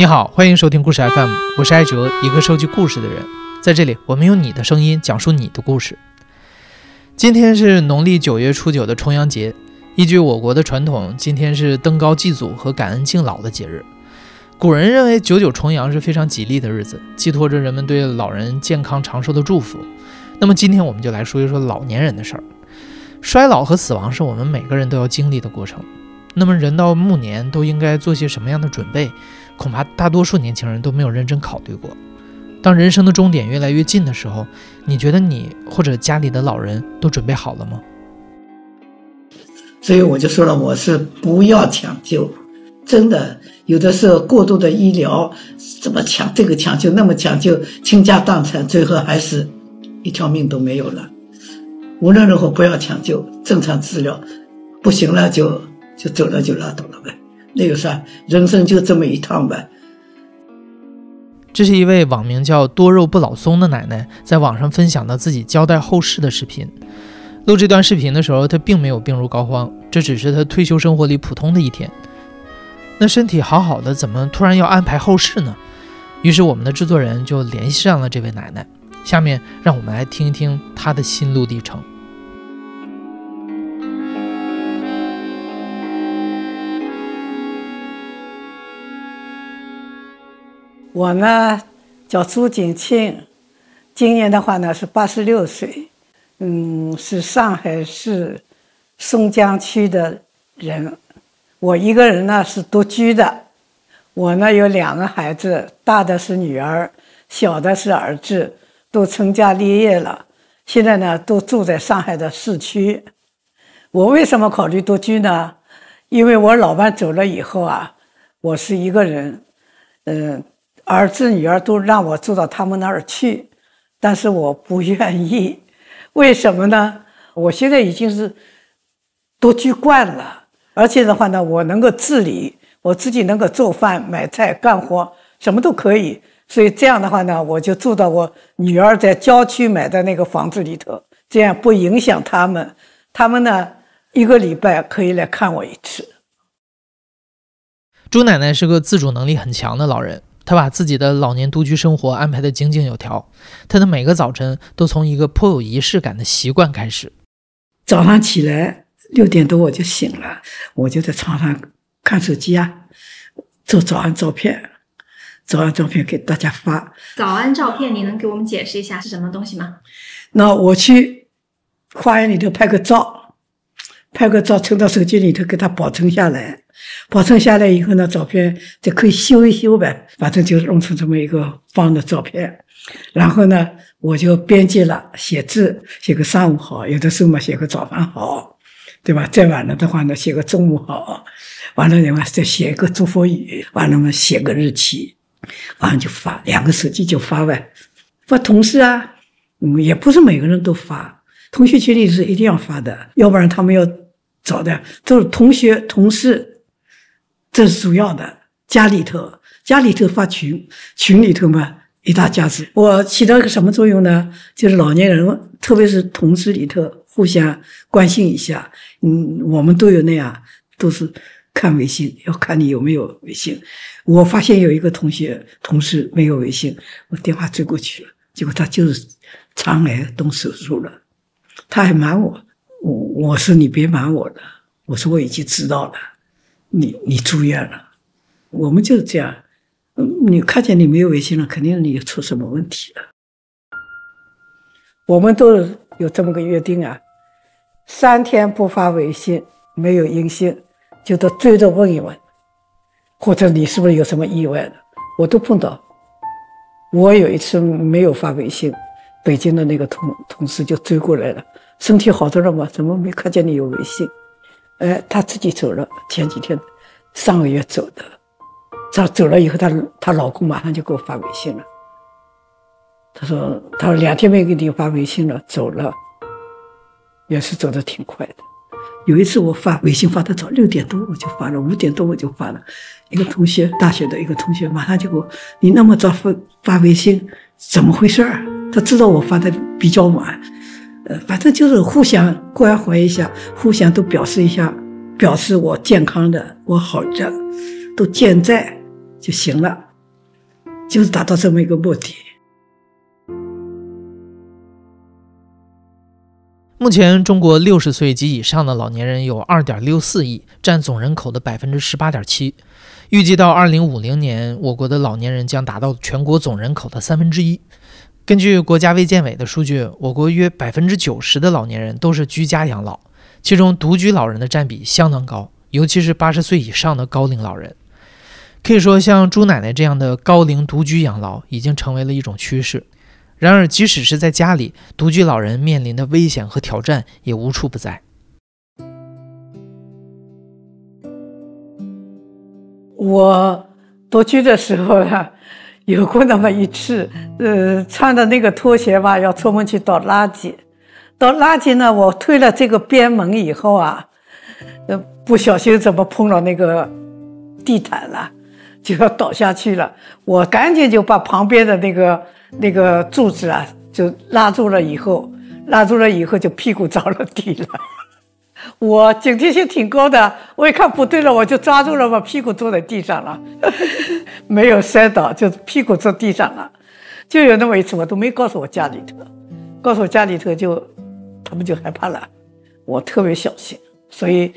你好，欢迎收听故事 FM，我是艾哲，一个收集故事的人。在这里，我们用你的声音讲述你的故事。今天是农历九月初九的重阳节，依据我国的传统，今天是登高祭祖和感恩敬老的节日。古人认为九九重阳是非常吉利的日子，寄托着人们对老人健康长寿的祝福。那么今天我们就来说一说老年人的事儿。衰老和死亡是我们每个人都要经历的过程。那么人到暮年都应该做些什么样的准备？恐怕大多数年轻人都没有认真考虑过。当人生的终点越来越近的时候，你觉得你或者家里的老人都准备好了吗？所以我就说了，我是不要抢救。真的，有的时候过度的医疗，怎么抢这个抢救那么抢救，倾家荡产，最后还是一条命都没有了。无论如何不要抢救，正常治疗，不行了就就走了就拉倒了呗。那有啥？人生就这么一趟呗。这是一位网名叫“多肉不老松”的奶奶在网上分享的自己交代后事的视频。录这段视频的时候，她并没有病入膏肓，这只是她退休生活里普通的一天。那身体好好的，怎么突然要安排后事呢？于是我们的制作人就联系上了这位奶奶。下面让我们来听一听她的心路历程。我呢叫朱景庆，今年的话呢是八十六岁，嗯，是上海市松江区的人。我一个人呢是独居的，我呢有两个孩子，大的是女儿，小的是儿子，都成家立业了，现在呢都住在上海的市区。我为什么考虑独居呢？因为我老伴走了以后啊，我是一个人，嗯。儿子女儿都让我住到他们那儿去，但是我不愿意。为什么呢？我现在已经是独居惯了，而且的话呢，我能够自理，我自己能够做饭、买菜、干活，什么都可以。所以这样的话呢，我就住到我女儿在郊区买的那个房子里头，这样不影响他们。他们呢，一个礼拜可以来看我一次。朱奶奶是个自主能力很强的老人。他把自己的老年独居生活安排得井井有条，他的每个早晨都从一个颇有仪式感的习惯开始。早上起来六点多我就醒了，我就在床上看手机啊，做早安照片，早安照片给大家发。早安照片，你能给我们解释一下是什么东西吗？那我去花园里头拍个照，拍个照存到手机里头，给它保存下来。保存下来以后呢，照片就可以修一修呗，反正就弄成这么一个方的照片。然后呢，我就编辑了，写字，写个上午好，有的时候嘛写个早饭好，对吧？再晚了的话呢，写个中午好，完了的话再写一个祝福语，完了嘛写个日期，完了就发，两个手机就发呗。发同事啊，嗯，也不是每个人都发，同学群里是一定要发的，要不然他们要找的都是同学同事。这是主要的，家里头，家里头发群，群里头嘛，一大家子。我起到一个什么作用呢？就是老年人，特别是同事里头，互相关心一下。嗯，我们都有那样，都是看微信，要看你有没有微信。我发现有一个同学、同事没有微信，我电话追过去了，结果他就是肠癌动手术了，他还瞒我，我我说你别瞒我了，我说我已经知道了。你你住院了，我们就是这样。你看见你没有微信了，肯定你出什么问题了。我们都有这么个约定啊，三天不发微信，没有音信，就得追着问一问，或者你是不是有什么意外了？我都碰到。我有一次没有发微信，北京的那个同同事就追过来了，身体好着了吗？怎么没看见你有微信？哎，他自己走了。前几天，上个月走的。她走了以后，她她老公马上就给我发微信了。他说：“他说两天没给你发微信了，走了，也是走的挺快的。有一次我发微信发的早，六点多我就发了，五点多我就发了。一个同学，大学的一个同学，马上就给我：你那么早发发微信，怎么回事儿？他知道我发的比较晚。”呃反正就是互相关怀一下，互相都表示一下，表示我健康的，我好着，都健在就行了。就是达到这么一个目的。目前，中国六十岁及以上的老年人有二点六四亿，占总人口的百分之十八点七。预计到二零五零年，我国的老年人将达到全国总人口的三分之一。根据国家卫健委的数据，我国约百分之九十的老年人都是居家养老，其中独居老人的占比相当高，尤其是八十岁以上的高龄老人。可以说，像朱奶奶这样的高龄独居养老已经成为了一种趋势。然而，即使是在家里，独居老人面临的危险和挑战也无处不在。我独居的时候呢，有过那么一次，呃，穿着那个拖鞋吧，要出门去倒垃圾，倒垃圾呢，我推了这个边门以后啊，呃，不小心怎么碰到那个地毯了，就要倒下去了，我赶紧就把旁边的那个。那个柱子啊，就拉住了，以后拉住了以后，就屁股着了地了。我警惕性挺高的，我一看不对了，我就抓住了，把屁股坐在地上了，没有摔倒，就屁股坐地上了。就有那么一次，我都没告诉我家里头，告诉我家里头就，他们就害怕了。我特别小心。所以，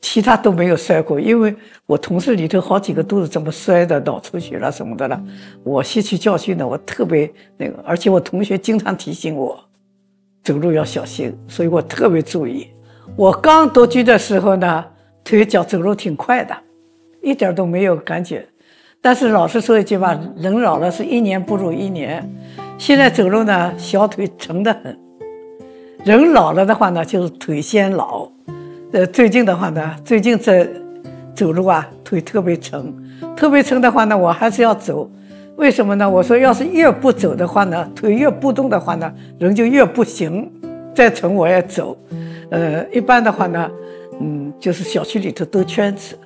其他都没有摔过，因为我同事里头好几个都是这么摔的，脑出血了什么的了。我吸取教训的，我特别那个，而且我同学经常提醒我，走路要小心，所以我特别注意。我刚独居的时候呢，腿脚走路挺快的，一点都没有感觉。但是老实说一句吧，人老了是一年不如一年。现在走路呢，小腿沉得很。人老了的话呢，就是腿先老。呃，最近的话呢，最近这走路啊，腿特别沉，特别沉的话呢，我还是要走。为什么呢？我说，要是越不走的话呢，腿越不动的话呢，人就越不行。再沉我也走。呃，一般的话呢，嗯，就是小区里头兜圈子，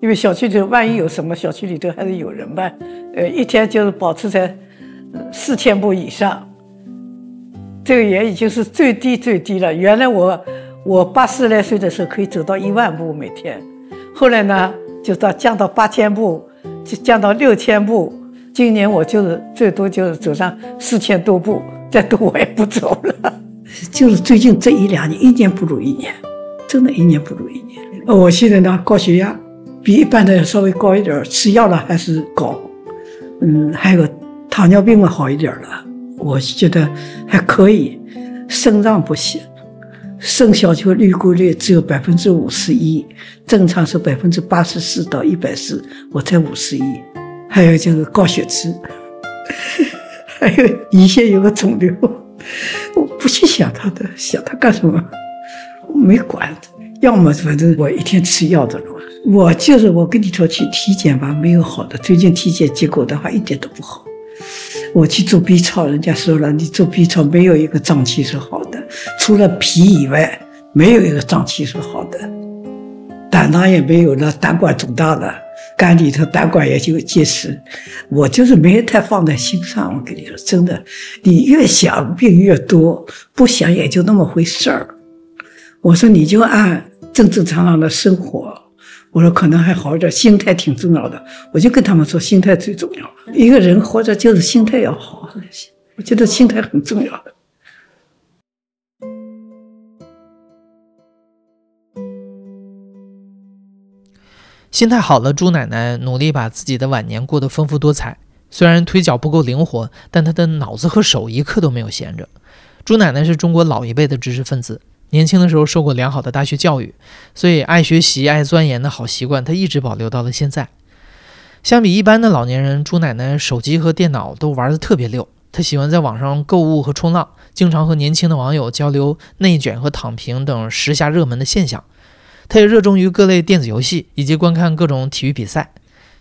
因为小区里万一有什么，小区里头还是有人嘛。呃，一天就是保持在四千步以上，这个也已经是最低最低了。原来我。我八十来岁的时候可以走到一万步每天，后来呢就到降到八千步，就降到六千步。今年我就是最多就是走上四千多步，再多我也不走了。就是最近这一两年，一年不如一年，真的一年不如一年。我现在呢高血压比一般的稍微高一点，吃药了还是高。嗯，还有糖尿病嘛好一点了，我觉得还可以，肾脏不行。肾小球滤过率只有百分之五十一，正常是百分之八十四到一百四，我才五十一。还有就是高血脂，还有胰腺有个肿瘤，我不去想他的，想他干什么？我没管，要么反正我一天吃药的了。我就是我跟你说去体检吧，没有好的。最近体检结果的话一点都不好。我去做 B 超，人家说了，你做 B 超没有一个脏器是好的，除了脾以外，没有一个脏器是好的，胆囊也没有了，胆管肿大了，肝里头胆管也就结石。我就是没太放在心上，我跟你说，真的，你越想病越多，不想也就那么回事儿。我说你就按正正常常的生活。我说可能还好一点，心态挺重要的。我就跟他们说，心态最重要。一个人活着就是心态要好，我觉得心态很重要的。心态好了，朱奶奶努力把自己的晚年过得丰富多彩。虽然腿脚不够灵活，但她的脑子和手一刻都没有闲着。朱奶奶是中国老一辈的知识分子。年轻的时候受过良好的大学教育，所以爱学习、爱钻研的好习惯，他一直保留到了现在。相比一般的老年人，朱奶奶手机和电脑都玩得特别溜。她喜欢在网上购物和冲浪，经常和年轻的网友交流内卷和躺平等时下热门的现象。她也热衷于各类电子游戏以及观看各种体育比赛。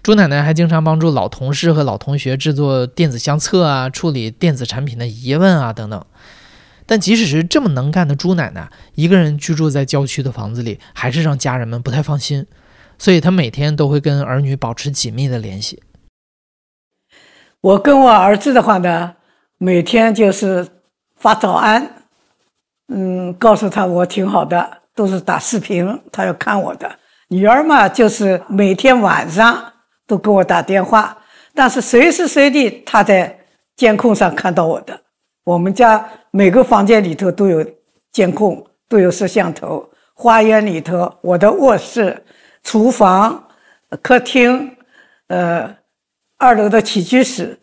朱奶奶还经常帮助老同事和老同学制作电子相册啊，处理电子产品的疑问啊等等。但即使是这么能干的朱奶奶，一个人居住在郊区的房子里，还是让家人们不太放心，所以她每天都会跟儿女保持紧密的联系。我跟我儿子的话呢，每天就是发早安，嗯，告诉他我挺好的，都是打视频，他要看我的。女儿嘛，就是每天晚上都给我打电话，但是随时随地他在监控上看到我的。我们家每个房间里头都有监控，都有摄像头。花园里头，我的卧室、厨房、客厅，呃，二楼的起居室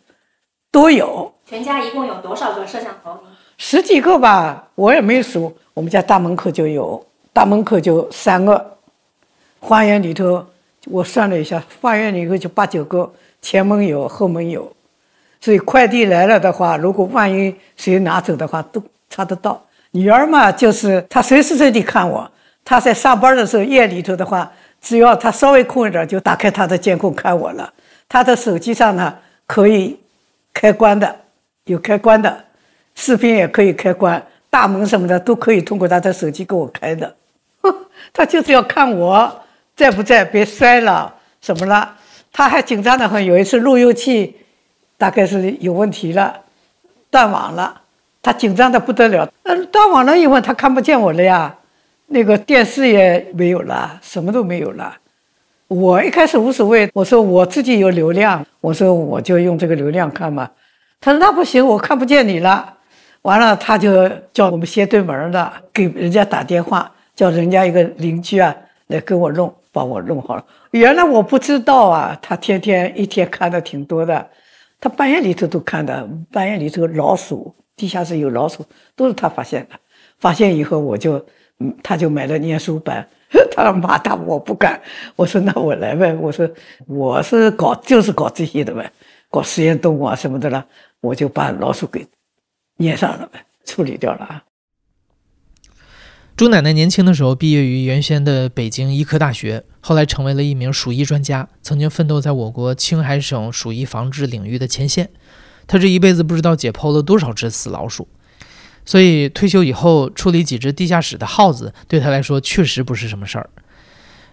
都有。全家一共有多少个摄像头？十几个吧，我也没数。我们家大门口就有，大门口就三个。花园里头，我算了一下，花园里头就八九个，前门有，后门有。所以快递来了的话，如果万一谁拿走的话，都查得到。女儿嘛，就是她随时随地看我。她在上班的时候，夜里头的话，只要她稍微空一点，就打开她的监控看我了。她的手机上呢，可以开关的，有开关的，视频也可以开关，大门什么的都可以通过她的手机给我开的。她就是要看我在不在，别摔了什么了。她还紧张的很，有一次路由器。大概是有问题了，断网了，他紧张的不得了。嗯，断网了以后他看不见我了呀，那个电视也没有了，什么都没有了。我一开始无所谓，我说我自己有流量，我说我就用这个流量看嘛。他说那不行，我看不见你了。完了，他就叫我们斜对门的给人家打电话，叫人家一个邻居啊来给我弄，帮我弄好了。原来我不知道啊，他天天一天看的挺多的。他半夜里头都看的，半夜里头老鼠，地下室有老鼠，都是他发现的。发现以后，我就，嗯，他就买了念书本。他骂他，我不敢。我说那我来呗。我说我是搞就是搞这些的呗，搞实验动物啊什么的了，我就把老鼠给粘上了呗，处理掉了啊。朱奶奶年轻的时候毕业于原先的北京医科大学，后来成为了一名鼠疫专家，曾经奋斗在我国青海省鼠疫防治领域的前线。他这一辈子不知道解剖了多少只死老鼠，所以退休以后处理几只地下室的耗子，对他来说确实不是什么事儿。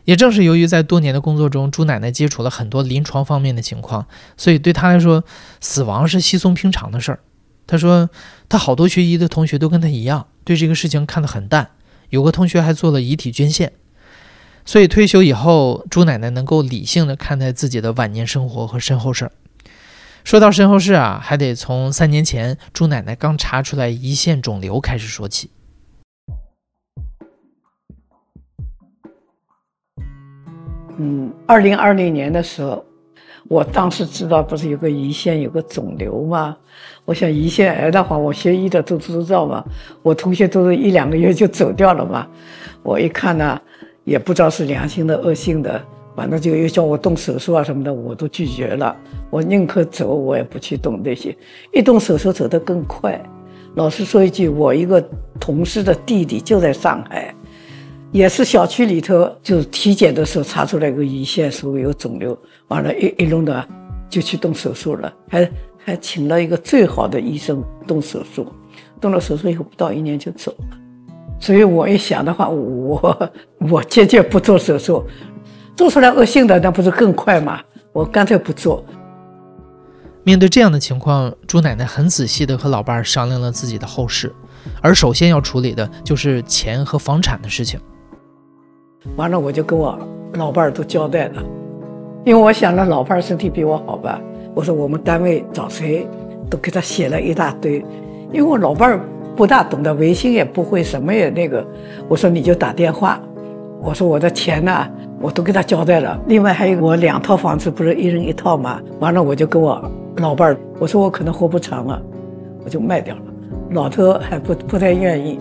也正是由于在多年的工作中，朱奶奶接触了很多临床方面的情况，所以对她来说，死亡是稀松平常的事儿。她说，她好多学医的同学都跟她一样，对这个事情看得很淡。有个同学还做了遗体捐献，所以退休以后，朱奶奶能够理性的看待自己的晚年生活和身后事儿。说到身后事啊，还得从三年前朱奶奶刚查出来胰腺肿瘤开始说起。嗯，二零二零年的时候。我当时知道不是有个胰腺有个肿瘤吗？我想胰腺癌的话，我学医的都知道嘛。我同学都是一两个月就走掉了嘛。我一看呢，也不知道是良性的恶性的，反正就又叫我动手术啊什么的，我都拒绝了。我宁可走，我也不去动那些。一动手术走得更快。老实说一句，我一个同事的弟弟就在上海。也是小区里头，就体检的时候查出来个胰腺素有肿瘤，完了，一一弄的就去动手术了，还还请了一个最好的医生动手术，动了手术以后不到一年就走了。所以我一想的话，我 我坚决不做手术，做出来恶性的那不是更快吗？我干脆不做。面对这样的情况，朱奶奶很仔细地和老伴儿商量了自己的后事，而首先要处理的就是钱和房产的事情。完了，我就跟我老伴儿都交代了，因为我想着老伴儿身体比我好吧。我说我们单位找谁，都给他写了一大堆。因为我老伴儿不大懂得微信，也不会什么也那个。我说你就打电话。我说我的钱呢，我都给他交代了。另外还有我两套房子，不是一人一套吗？完了我就跟我老伴儿，我说我可能活不长了，我就卖掉了。老头还不不太愿意。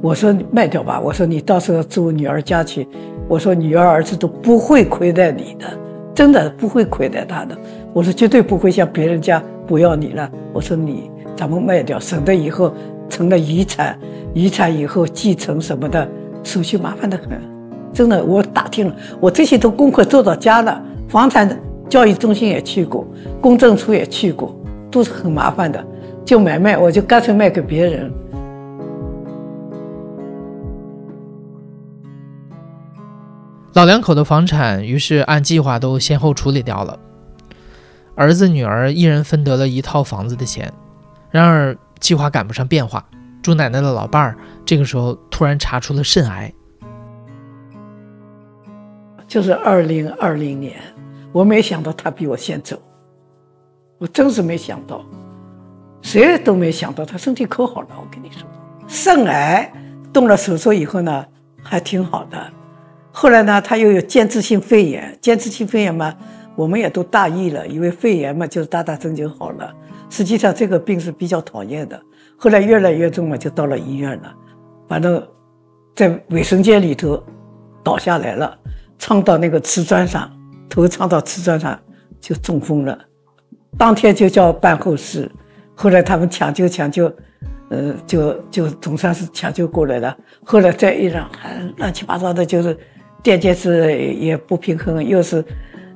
我说卖掉吧，我说你到时候住女儿家去，我说女儿儿子都不会亏待你的，真的不会亏待他的，我说绝对不会像别人家不要你了。我说你咱们卖掉，省得以后成了遗产，遗产以后继承什么的手续麻烦的很，真的我打听了，我这些都功课做到家了，房产交易中心也去过，公证处也去过，都是很麻烦的，就买卖我就干脆卖给别人。老两口的房产于是按计划都先后处理掉了，儿子女儿一人分得了一套房子的钱。然而计划赶不上变化，朱奶奶的老伴儿这个时候突然查出了肾癌。就是二零二零年，我没想到他比我先走，我真是没想到，谁都没想到他身体可好了。我跟你说，肾癌动了手术以后呢，还挺好的。后来呢，他又有间质性肺炎，间质性肺炎嘛，我们也都大意了，以为肺炎嘛就是打打针就好了。实际上这个病是比较讨厌的。后来越来越重了，就到了医院了，反正，在卫生间里头倒下来了，撞到那个瓷砖上，头撞到瓷砖上就中风了。当天就叫办后事，后来他们抢救抢救，呃，就就总算是抢救过来了。后来再一让，还乱七八糟的，就是电解质也不平衡，又是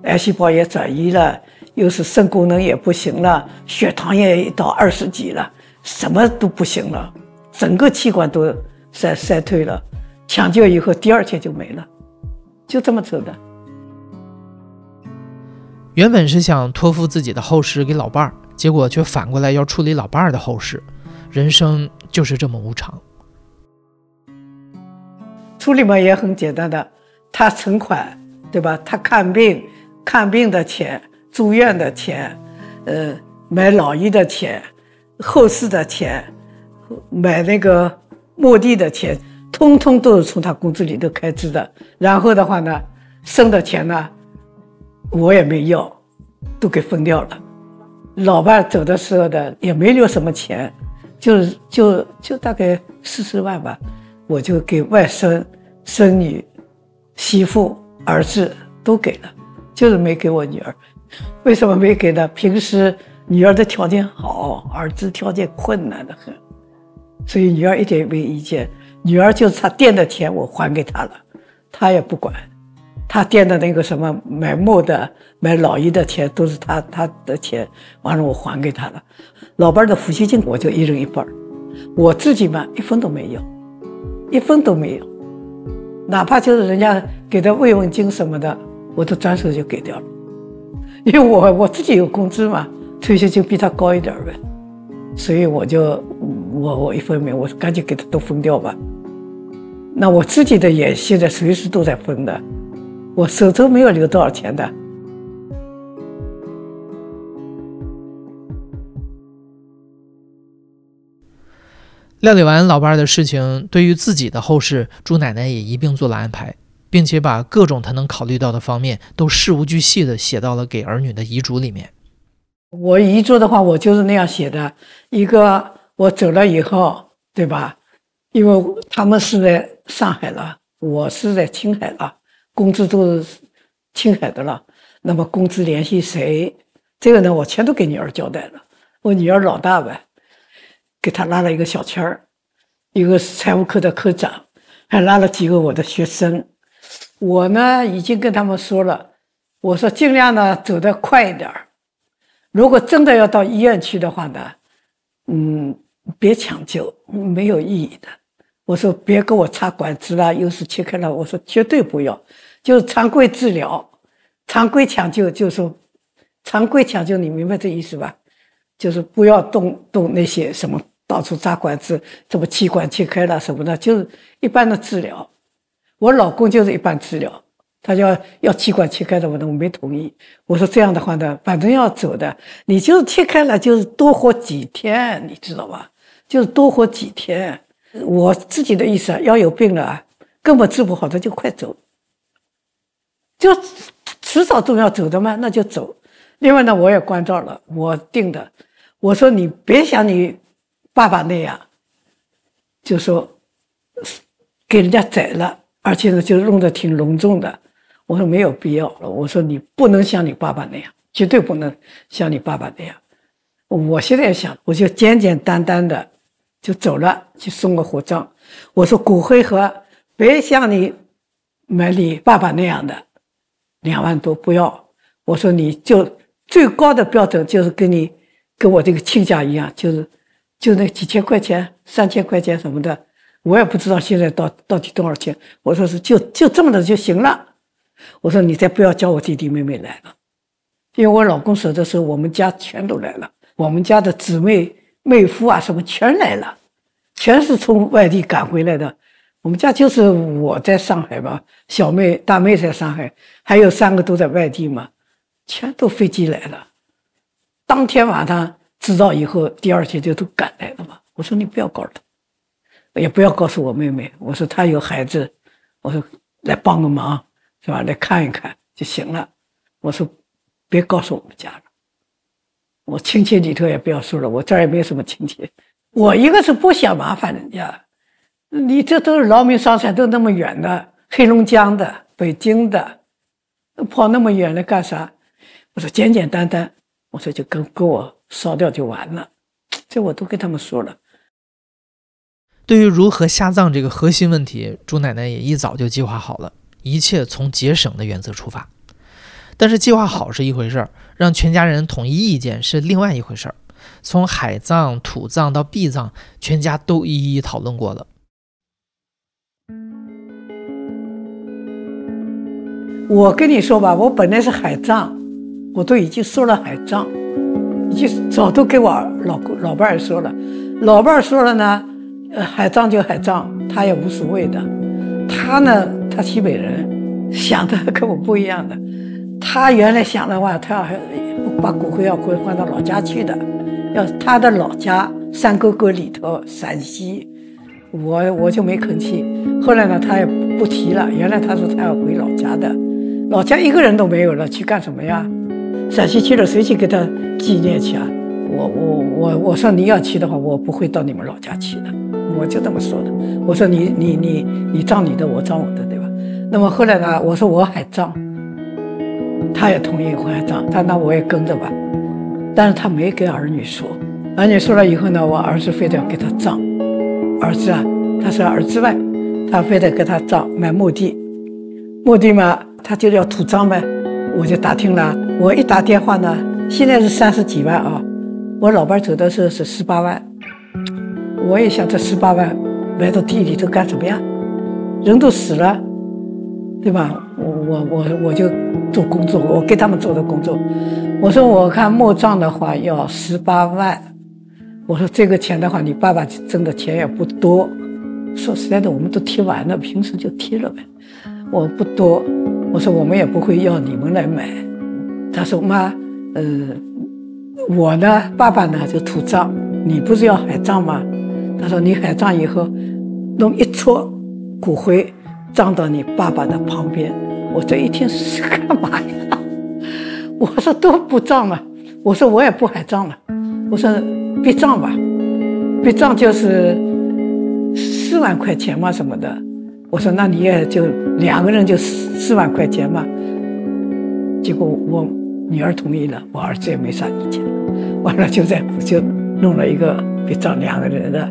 癌细胞也转移了，又是肾功能也不行了，血糖也到二十几了。什么都不行了，整个器官都衰衰退了。抢救以后，第二天就没了，就这么走的。原本是想托付自己的后事给老伴儿，结果却反过来要处理老伴儿的后事。人生就是这么无常。处理嘛也很简单的，他存款，对吧？他看病，看病的钱，住院的钱，呃，买老医的钱。后事的钱，买那个墓地的钱，通通都是从他工资里头开支的。然后的话呢，剩的钱呢，我也没要，都给分掉了。老伴走的时候的也没留什么钱，就就就大概四十万吧，我就给外甥、孙女、媳妇、儿子都给了，就是没给我女儿。为什么没给呢？平时。女儿的条件好，儿子条件困难的很，所以女儿一点也没意见。女儿就是他垫的钱，我还给他了，他也不管。他垫的那个什么买墓的、买老衣的钱，都是他他的钱，完了我还给他了。老伴的抚恤金我就一人一半我自己嘛一分都没有，一分都没有，哪怕就是人家给的慰问金什么的，我都转手就给掉了，因为我我自己有工资嘛。退休金比他高一点呗，所以我就我我一分没，我赶紧给他都分掉吧。那我自己的也现在随时都在分的，我手头没有留多少钱的。料理完老伴儿的事情，对于自己的后事，朱奶奶也一并做了安排，并且把各种他能考虑到的方面都事无巨细的写到了给儿女的遗嘱里面。我遗嘱的话，我就是那样写的。一个我走了以后，对吧？因为他们是在上海了，我是在青海了，工资都是青海的了。那么工资联系谁？这个呢，我全都给女儿交代了。我女儿老大呗，给她拉了一个小圈儿，一个财务科的科长，还拉了几个我的学生。我呢，已经跟他们说了，我说尽量呢走得快一点儿。如果真的要到医院去的话呢，嗯，别抢救，没有意义的。我说别给我插管子了，又是切开了，我说绝对不要，就是常规治疗，常规抢救，就是说常规抢救，你明白这意思吧？就是不要动动那些什么到处扎管子，什么气管切开了什么的，就是一般的治疗。我老公就是一般治疗。他要要气管切开的，我我没同意。我说这样的话呢，反正要走的，你就是切开了，就是多活几天，你知道吧？就是多活几天。我自己的意思啊，要有病了，根本治不好的就快走，就迟早都要走的嘛，那就走。另外呢，我也关照了，我定的，我说你别像你爸爸那样，就说给人家宰了，而且呢，就弄得挺隆重的。我说没有必要了。我说你不能像你爸爸那样，绝对不能像你爸爸那样。我现在想，我就简简单单的就走了，去送个火葬。我说骨灰盒别像你买你爸爸那样的，两万多不要。我说你就最高的标准就是跟你跟我这个亲家一样，就是就那几千块钱、三千块钱什么的，我也不知道现在到到底多少钱。我说是就就这么的就行了。我说你再不要叫我弟弟妹妹来了，因为我老公死的时候，我们家全都来了，我们家的姊妹、妹夫啊什么全来了，全是从外地赶回来的。我们家就是我在上海嘛，小妹、大妹在上海，还有三个都在外地嘛，全都飞机来了，当天晚上知道以后，第二天就都赶来了嘛。我说你不要告诉他，也不要告诉我妹妹。我说她有孩子，我说来帮个忙是吧？来看一看就行了。我说别告诉我们家了，我亲戚里头也不要说了，我这儿也没什么亲戚。我一个是不想麻烦人家，你这都是劳民伤财，都那么远的，黑龙江的、北京的，跑那么远来干啥？我说简简单单，我说就跟给我烧掉就完了，这我都跟他们说了。对于如何下葬这个核心问题，朱奶奶也一早就计划好了，一切从节省的原则出发。但是计划好是一回事儿，让全家人统一意见是另外一回事儿。从海葬、土葬到壁葬，全家都一一讨论过了。我跟你说吧，我本来是海葬，我都已经说了海葬，已经早都给我老公老伴儿说了。老伴儿说了呢，呃海葬就海葬，他也无所谓的。他呢，他西北人，想的跟我不一样的。他原来想的话，他要把骨灰要归还到老家去的。要他的老家山沟沟里头，陕西，我我就没吭气。后来呢，他也不提了。原来他说他要回老家的，老家一个人都没有了，去干什么呀？陕西去了，谁去给他纪念去啊？我我我我说你要去的话，我不会到你们老家去的，我就这么说的。我说你你你你葬你的，我葬我的，对吧？那么后来呢，我说我还葬，他也同意我还葬，他那我也跟着吧。但是他没给儿女说，儿女说了以后呢，我儿子非得要给他葬。儿子啊，他是儿子外，他非得给他葬，买墓地，墓地嘛，他就要土葬呗。我就打听了，我一打电话呢，现在是三十几万啊，我老伴走的时候是十八万。我也想这十八万埋到地里头干什么呀？人都死了，对吧？我我我我就做工作，我给他们做的工作。我说我看墓葬的话要十八万，我说这个钱的话，你爸爸挣的钱也不多。说实在的，我们都贴完了，平时就贴了呗。我不多，我说我们也不会要你们来买。他说妈，呃，我呢，爸爸呢就土葬，你不是要海葬吗？他说你海葬以后，弄一撮骨灰葬到你爸爸的旁边。我这一听是干嘛呀？我说都不葬了，我说我也不海葬了，我说别葬吧，别葬就是四万块钱嘛什么的，我说那你也就两个人就四万块钱嘛。结果我女儿同意了，我儿子也没啥意见，完了就在就弄了一个别葬两个人的，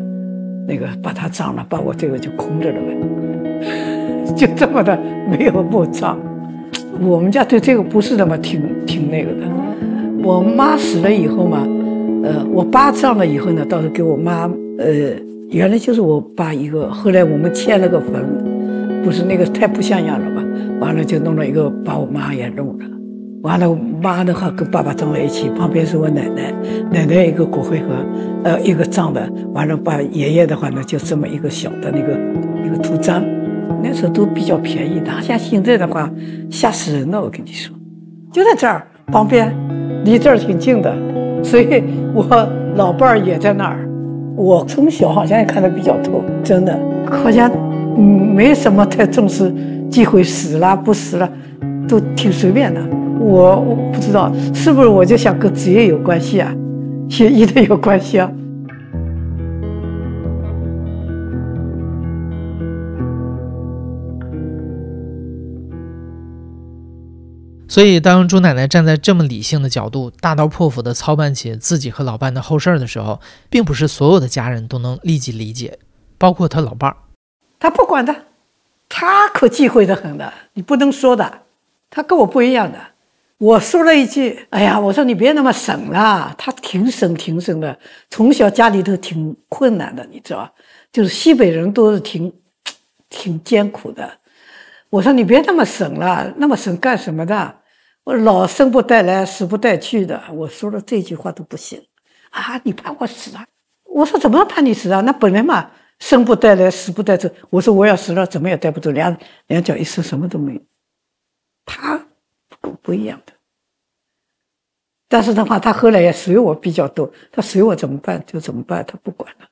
那个把他葬了，把我这个就空着了呗，就这么的没有墓葬。我们家对这个不是那么挺挺那个的。我妈死了以后嘛，呃，我爸葬了以后呢，倒是给我妈，呃，原来就是我爸一个。后来我们迁了个坟，不是那个太不像样了吧？完了就弄了一个，把我妈也弄了。完了，妈的话跟爸爸葬在一起，旁边是我奶奶，奶奶一个骨灰盒，呃，一个葬的。完了，把爷爷的话呢，就这么一个小的那个一个土葬。那时候都比较便宜，哪像现在的话，吓死人了！我跟你说，就在这儿旁边，离这儿挺近的，所以我老伴儿也在那儿。我从小好像也看得比较透，真的，好像嗯没什么太重视忌讳死了不死了，都挺随便的。我我不知道是不是我就想跟职业有关系啊，学医的有关系啊。所以，当朱奶奶站在这么理性的角度，大刀阔斧地操办起自己和老伴的后事的时候，并不是所有的家人都能立即理解，包括她老伴儿。他不管的，他可忌讳的很的，你不能说的。他跟我不一样的。我说了一句：“哎呀，我说你别那么省了。”他挺省挺省的，从小家里头挺困难的，你知道吧？就是西北人都是挺挺艰苦的。我说你别那么省了，那么省干什么的？我老生不带来，死不带去的。我说了这句话都不行啊！你怕我死啊？我说怎么怕你死啊？那本来嘛，生不带来，死不带走。我说我要死了，怎么也带不走，两两脚一伸，什么都没有。他不一样的，但是的话，他后来也随我比较多，他随我怎么办就怎么办，他不管了。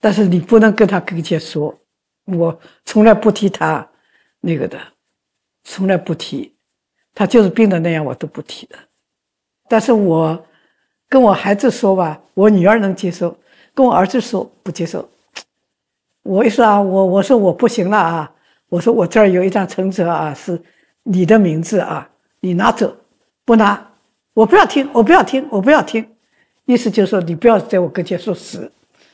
但是你不能跟他跟前说，我从来不提他那个的，从来不提，他就是病的那样，我都不提的。但是我跟我孩子说吧，我女儿能接受，跟我儿子说不接受。我一说啊，我我说我不行了啊，我说我这儿有一张存折啊，是你的名字啊，你拿走，不拿，我不要听，我不要听，我不要听，意思就是说你不要在我跟前说死。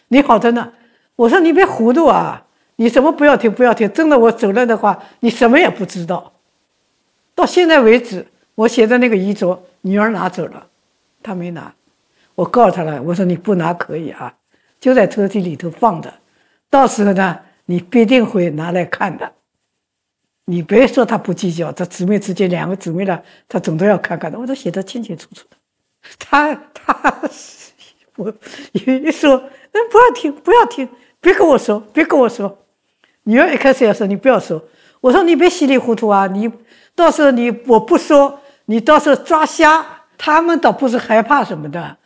你好着呢，我说你别糊涂啊！你什么不要听不要听，真的我走了的话，你什么也不知道。到现在为止，我写的那个遗嘱，女儿拿走了，她没拿。我告诉她了，我说你不拿可以啊，就在抽屉里头放着，到时候呢，你必定会拿来看的。你别说他不计较，这姊妹之间两个姊妹呢，他总都要看看的，我都写得清清楚楚的。他他。我一说，那不要听，不要听，别跟我说，别跟我说。女儿一开始要说，你不要说。我说你别稀里糊涂啊，你到时候你我不说，你到时候抓瞎。他们倒不是害怕什么的，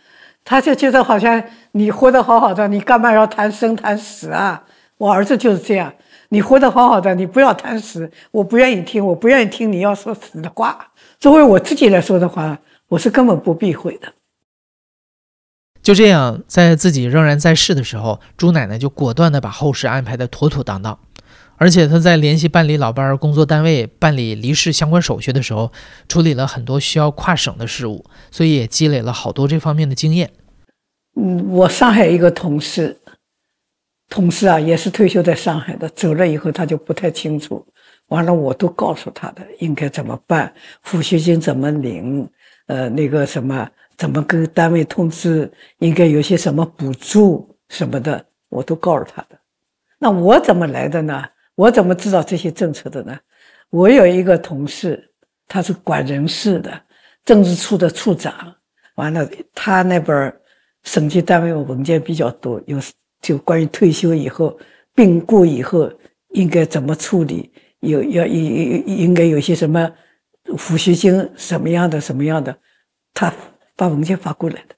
他就觉得好像你活得好好的，你干嘛要谈生谈死啊？我儿子就是这样，你活得好好的，你不要谈死，我不愿意听，我不愿意听你要说死的话。作为我自己来说的话，我是根本不避讳的。就这样，在自己仍然在世的时候，朱奶奶就果断地把后事安排得妥妥当当。而且她在联系办理老伴儿工作单位办理离世相关手续的时候，处理了很多需要跨省的事务，所以也积累了好多这方面的经验。嗯，我上海一个同事，同事啊，也是退休在上海的，走了以后他就不太清楚，完了我都告诉他的应该怎么办，抚恤金怎么领，呃，那个什么。怎么跟单位通知？应该有些什么补助什么的，我都告诉他的。那我怎么来的呢？我怎么知道这些政策的呢？我有一个同事，他是管人事的，政治处的处长。完了，他那边儿省级单位文件比较多，有就关于退休以后、病故以后应该怎么处理，有要应应应该有些什么抚恤金什么样的什么样的，他。把文件发过来的，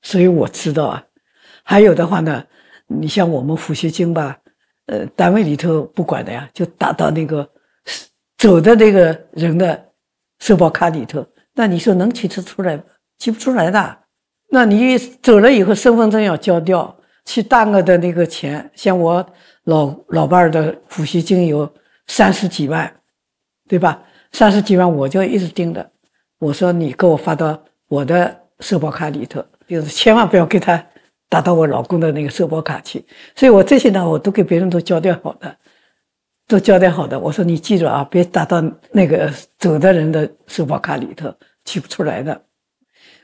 所以我知道啊。还有的话呢，你像我们抚恤金吧，呃，单位里头不管的呀，就打到那个走的那个人的社保卡里头。那你说能取得出来吗？取不出来的。那你走了以后，身份证要交掉，去大额的那个钱，像我老老伴儿的抚恤金有三十几万，对吧？三十几万我就一直盯着，我说你给我发到。我的社保卡里头，就是千万不要给他打到我老公的那个社保卡去。所以我这些呢，我都给别人都交代好的，都交代好的。我说你记住啊，别打到那个走的人的社保卡里头，取不出来的。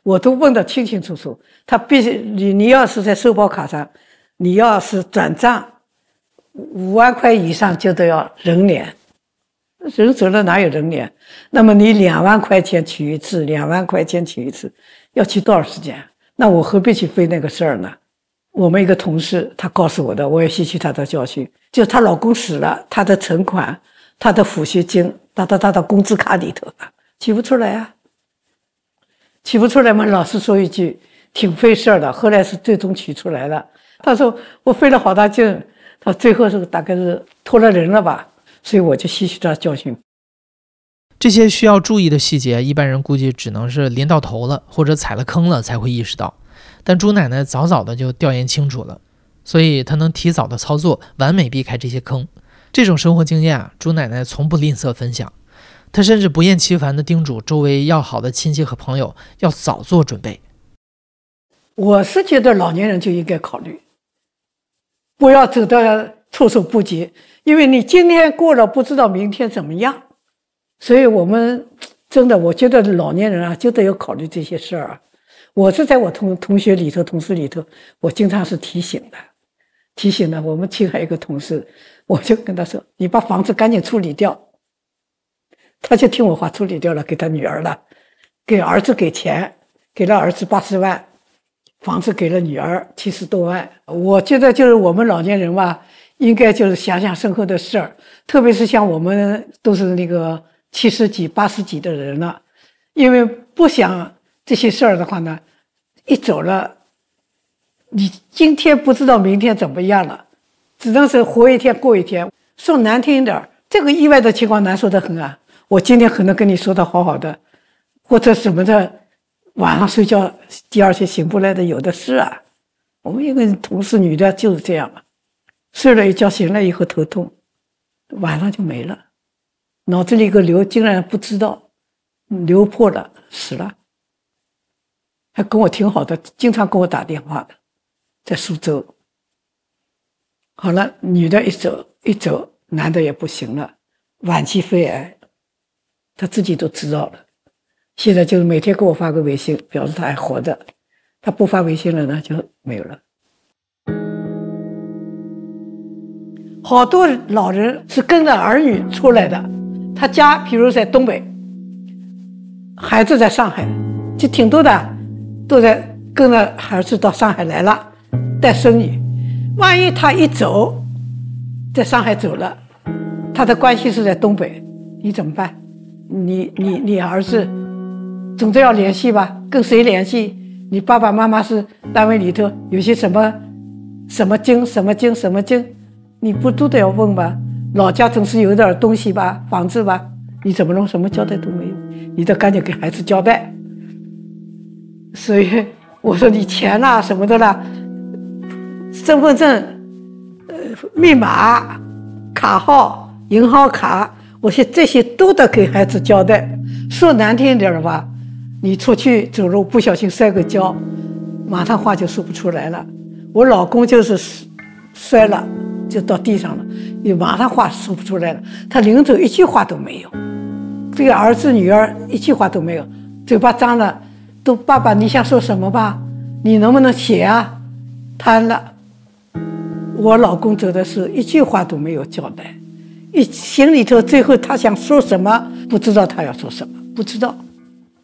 我都问得清清楚楚。他必须你你要是在社保卡上，你要是转账五万块以上，就都要人脸。人走了哪有人脸？那么你两万块钱取一次，两万块钱取一次，要取多少时间？那我何必去费那个事儿呢？我们一个同事他告诉我的，我也吸取他的教训。就她老公死了，她的存款、她的抚恤金打到她的工资卡里头，取不出来啊！取不出来嘛，老师说一句，挺费事儿的。后来是最终取出来了。他说我费了好大劲，他最后是大概是托了人了吧。所以我就吸取他教训。这些需要注意的细节，一般人估计只能是临到头了或者踩了坑了才会意识到。但朱奶奶早早的就调研清楚了，所以她能提早的操作，完美避开这些坑。这种生活经验啊，朱奶奶从不吝啬分享。他甚至不厌其烦地叮嘱周围要好的亲戚和朋友要早做准备。我是觉得老年人就应该考虑，不要走到措手不及。因为你今天过了，不知道明天怎么样，所以我们真的，我觉得老年人啊，就得要考虑这些事儿啊。我是在我同同学里头、同事里头，我经常是提醒的，提醒的。我们青海一个同事，我就跟他说：“你把房子赶紧处理掉。”他就听我话，处理掉了，给他女儿了，给儿子给钱，给了儿子八十万，房子给了女儿七十多万。我觉得就是我们老年人吧。应该就是想想身后的事儿，特别是像我们都是那个七十几、八十几的人了，因为不想这些事儿的话呢，一走了，你今天不知道明天怎么样了，只能是活一天过一天。说难听一点，这个意外的情况难受的很啊。我今天可能跟你说的好好的，或者什么的，晚上睡觉第二天醒不来的有的是啊。我们一个同事女的就是这样嘛，睡了一觉醒了以后头痛，晚上就没了，脑子里一个瘤竟然不知道，瘤破了死了，还跟我挺好的，经常跟我打电话的，在苏州。好了，女的一走一走，男的也不行了，晚期肺癌。他自己都知道了，现在就是每天给我发个微信，表示他还活着。他不发微信了呢，就没有了。好多老人是跟着儿女出来的，他家比如在东北，孩子在上海，就挺多的，都在跟着孩子到上海来了，带孙女。万一他一走，在上海走了，他的关系是在东北，你怎么办？你你你儿子总得要联系吧？跟谁联系？你爸爸妈妈是单位里头有些什么什么经什么经什么经，你不都得要问吧？老家总是有点东西吧，房子吧？你怎么弄？什么交代都没有，你得赶紧给孩子交代。所以我说你钱啦什么的啦，身份证、呃密码、卡号、银行卡。我说这些都得给孩子交代。说难听点儿吧，你出去走路不小心摔个跤，马上话就说不出来了。我老公就是摔了，就到地上了，你马上话说不出来了。他临走一句话都没有，这个儿子女儿一句话都没有，嘴巴张了，都爸爸你想说什么吧？你能不能写啊？瘫了。我老公走的是一句话都没有交代。一心里头，最后他想说什么，不知道他要说什么，不知道。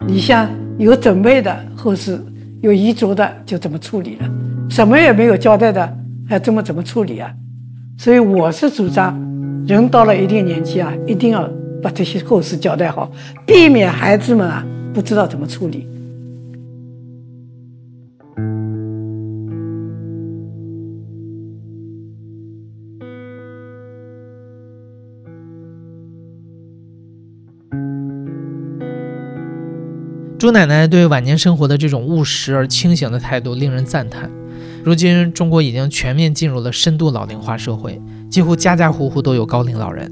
你像有准备的，或是有遗嘱的，就怎么处理了；什么也没有交代的，还这么怎么处理啊？所以我是主张，人到了一定年纪啊，一定要把这些后事交代好，避免孩子们啊不知道怎么处理。朱奶奶对晚年生活的这种务实而清醒的态度令人赞叹。如今，中国已经全面进入了深度老龄化社会，几乎家家户户都有高龄老人。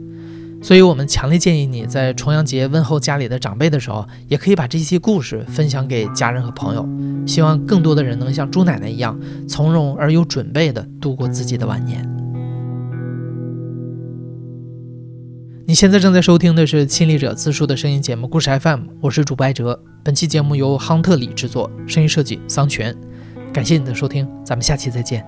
所以，我们强烈建议你在重阳节问候家里的长辈的时候，也可以把这些故事分享给家人和朋友。希望更多的人能像朱奶奶一样，从容而有准备地度过自己的晚年。你现在正在收听的是《亲历者自述》的声音节目《故事 FM》，我是主播艾哲。本期节目由亨特里制作，声音设计桑泉。感谢你的收听，咱们下期再见。